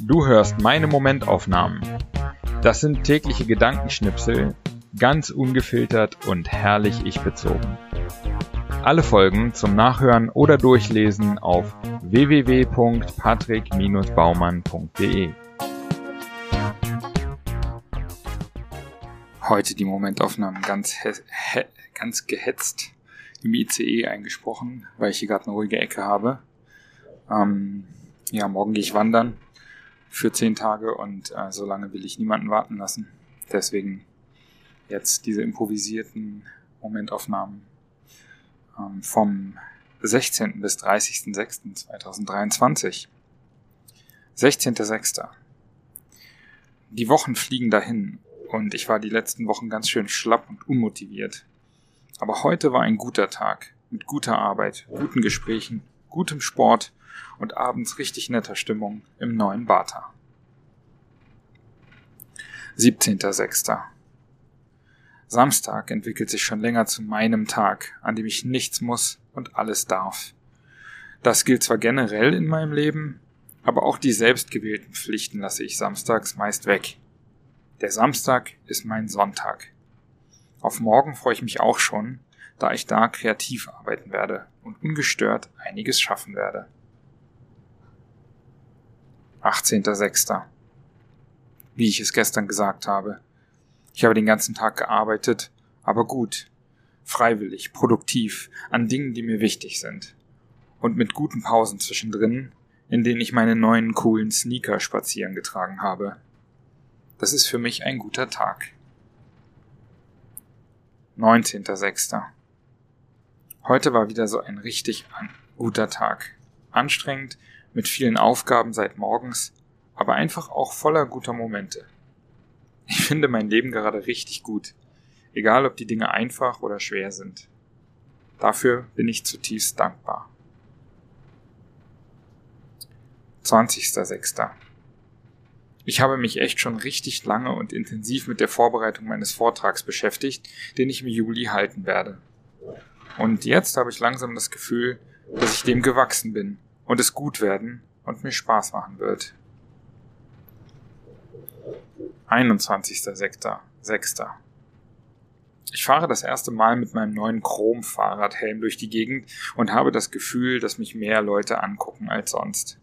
Du hörst meine Momentaufnahmen. Das sind tägliche Gedankenschnipsel, ganz ungefiltert und herrlich ich bezogen. Alle Folgen zum Nachhören oder Durchlesen auf www.patrick-baumann.de. Heute die Momentaufnahmen ganz, ganz gehetzt im ICE eingesprochen, weil ich hier gerade eine ruhige Ecke habe. Ähm, ja, morgen gehe ich wandern für zehn Tage und äh, so lange will ich niemanden warten lassen. Deswegen jetzt diese improvisierten Momentaufnahmen ähm, vom 16. bis 30.06.2023. 16.06. Die Wochen fliegen dahin und ich war die letzten Wochen ganz schön schlapp und unmotiviert. Aber heute war ein guter Tag mit guter Arbeit, guten Gesprächen, gutem Sport und abends richtig netter Stimmung im neuen Bata. 17.06. Samstag entwickelt sich schon länger zu meinem Tag, an dem ich nichts muss und alles darf. Das gilt zwar generell in meinem Leben, aber auch die selbstgewählten Pflichten lasse ich samstags meist weg. Der Samstag ist mein Sonntag. Auf morgen freue ich mich auch schon, da ich da kreativ arbeiten werde und ungestört einiges schaffen werde. 18.06. Wie ich es gestern gesagt habe. Ich habe den ganzen Tag gearbeitet, aber gut, freiwillig, produktiv, an Dingen, die mir wichtig sind. Und mit guten Pausen zwischendrin, in denen ich meine neuen coolen Sneaker spazieren getragen habe. Das ist für mich ein guter Tag. 19.06. Heute war wieder so ein richtig guter Tag. Anstrengend, mit vielen Aufgaben seit morgens, aber einfach auch voller guter Momente. Ich finde mein Leben gerade richtig gut, egal ob die Dinge einfach oder schwer sind. Dafür bin ich zutiefst dankbar. 20.06. Ich habe mich echt schon richtig lange und intensiv mit der Vorbereitung meines Vortrags beschäftigt, den ich im Juli halten werde. Und jetzt habe ich langsam das Gefühl, dass ich dem gewachsen bin und es gut werden und mir Spaß machen wird. 21.06. Ich fahre das erste Mal mit meinem neuen Chrom-Fahrradhelm durch die Gegend und habe das Gefühl, dass mich mehr Leute angucken als sonst.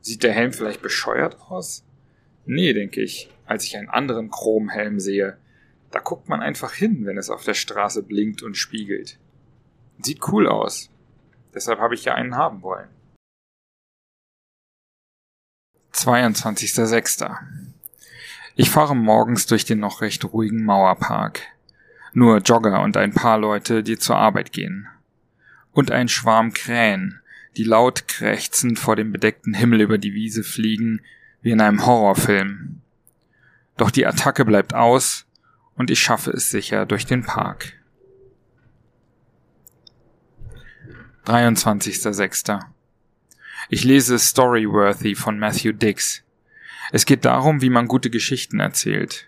Sieht der Helm vielleicht bescheuert aus? Nee, denke ich, als ich einen anderen Chromhelm sehe. Da guckt man einfach hin, wenn es auf der Straße blinkt und spiegelt. Sieht cool aus. Deshalb habe ich ja einen haben wollen. 22.06. Ich fahre morgens durch den noch recht ruhigen Mauerpark. Nur Jogger und ein paar Leute, die zur Arbeit gehen. Und ein Schwarm Krähen, die laut krächzend vor dem bedeckten Himmel über die Wiese fliegen, wie in einem Horrorfilm. Doch die Attacke bleibt aus und ich schaffe es sicher durch den Park. 23.06. Ich lese Storyworthy von Matthew Dix. Es geht darum, wie man gute Geschichten erzählt.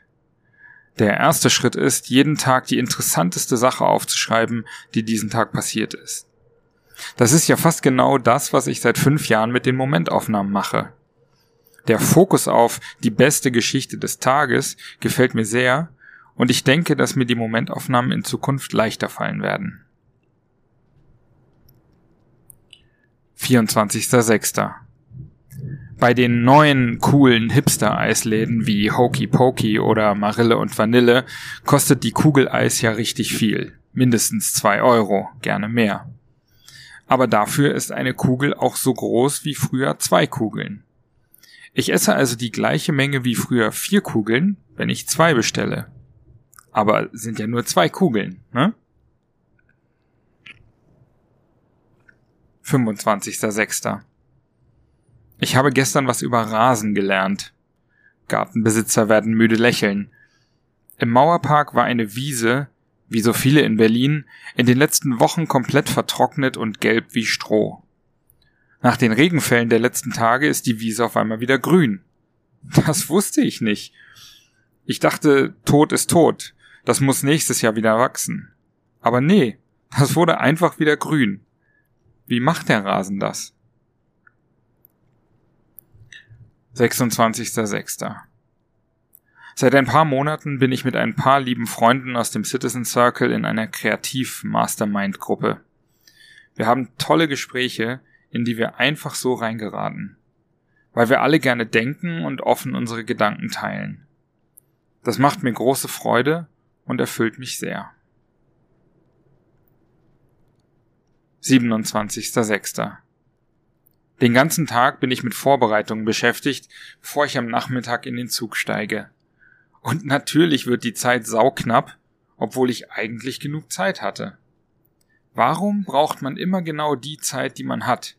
Der erste Schritt ist, jeden Tag die interessanteste Sache aufzuschreiben, die diesen Tag passiert ist. Das ist ja fast genau das, was ich seit fünf Jahren mit den Momentaufnahmen mache. Der Fokus auf die beste Geschichte des Tages gefällt mir sehr und ich denke, dass mir die Momentaufnahmen in Zukunft leichter fallen werden. 24.06. Bei den neuen coolen Hipster-Eisläden wie Hokey Pokey oder Marille und Vanille kostet die Kugel Eis ja richtig viel. Mindestens zwei Euro, gerne mehr. Aber dafür ist eine Kugel auch so groß wie früher zwei Kugeln. Ich esse also die gleiche Menge wie früher vier Kugeln, wenn ich zwei bestelle. Aber sind ja nur zwei Kugeln, ne? 25.06. Ich habe gestern was über Rasen gelernt. Gartenbesitzer werden müde lächeln. Im Mauerpark war eine Wiese, wie so viele in Berlin, in den letzten Wochen komplett vertrocknet und gelb wie Stroh. Nach den Regenfällen der letzten Tage ist die Wiese auf einmal wieder grün. Das wusste ich nicht. Ich dachte, tot ist tot. Das muss nächstes Jahr wieder wachsen. Aber nee, das wurde einfach wieder grün. Wie macht der Rasen das? 26.06. Seit ein paar Monaten bin ich mit ein paar lieben Freunden aus dem Citizen Circle in einer Kreativ-Mastermind-Gruppe. Wir haben tolle Gespräche, in die wir einfach so reingeraten. Weil wir alle gerne denken und offen unsere Gedanken teilen. Das macht mir große Freude und erfüllt mich sehr. 27.06. Den ganzen Tag bin ich mit Vorbereitungen beschäftigt, bevor ich am Nachmittag in den Zug steige. Und natürlich wird die Zeit sauknapp, obwohl ich eigentlich genug Zeit hatte. Warum braucht man immer genau die Zeit, die man hat?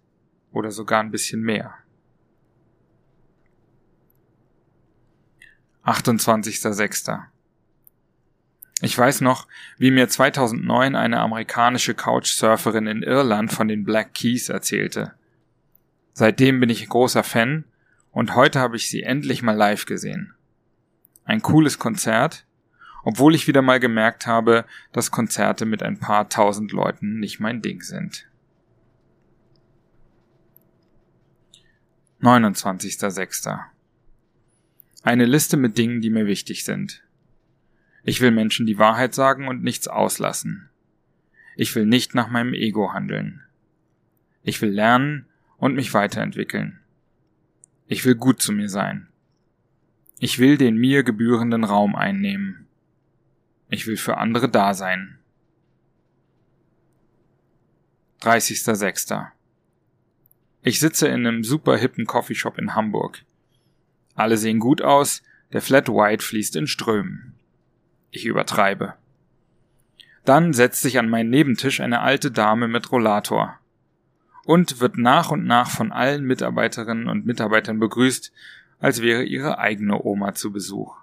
Oder sogar ein bisschen mehr? 28.06. Ich weiß noch, wie mir 2009 eine amerikanische Couchsurferin in Irland von den Black Keys erzählte. Seitdem bin ich großer Fan und heute habe ich sie endlich mal live gesehen. Ein cooles Konzert, obwohl ich wieder mal gemerkt habe, dass Konzerte mit ein paar tausend Leuten nicht mein Ding sind. 29.06. Eine Liste mit Dingen, die mir wichtig sind. Ich will Menschen die Wahrheit sagen und nichts auslassen. Ich will nicht nach meinem Ego handeln. Ich will lernen und mich weiterentwickeln. Ich will gut zu mir sein. Ich will den mir gebührenden Raum einnehmen. Ich will für andere da sein. 30.06. Ich sitze in einem super hippen Coffeeshop in Hamburg. Alle sehen gut aus, der Flat White fließt in Strömen. Ich übertreibe. Dann setzt sich an meinen Nebentisch eine alte Dame mit Rollator und wird nach und nach von allen Mitarbeiterinnen und Mitarbeitern begrüßt, als wäre ihre eigene Oma zu Besuch.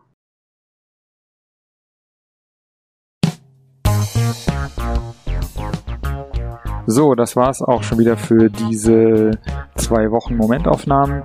So, das war's auch schon wieder für diese zwei Wochen Momentaufnahmen.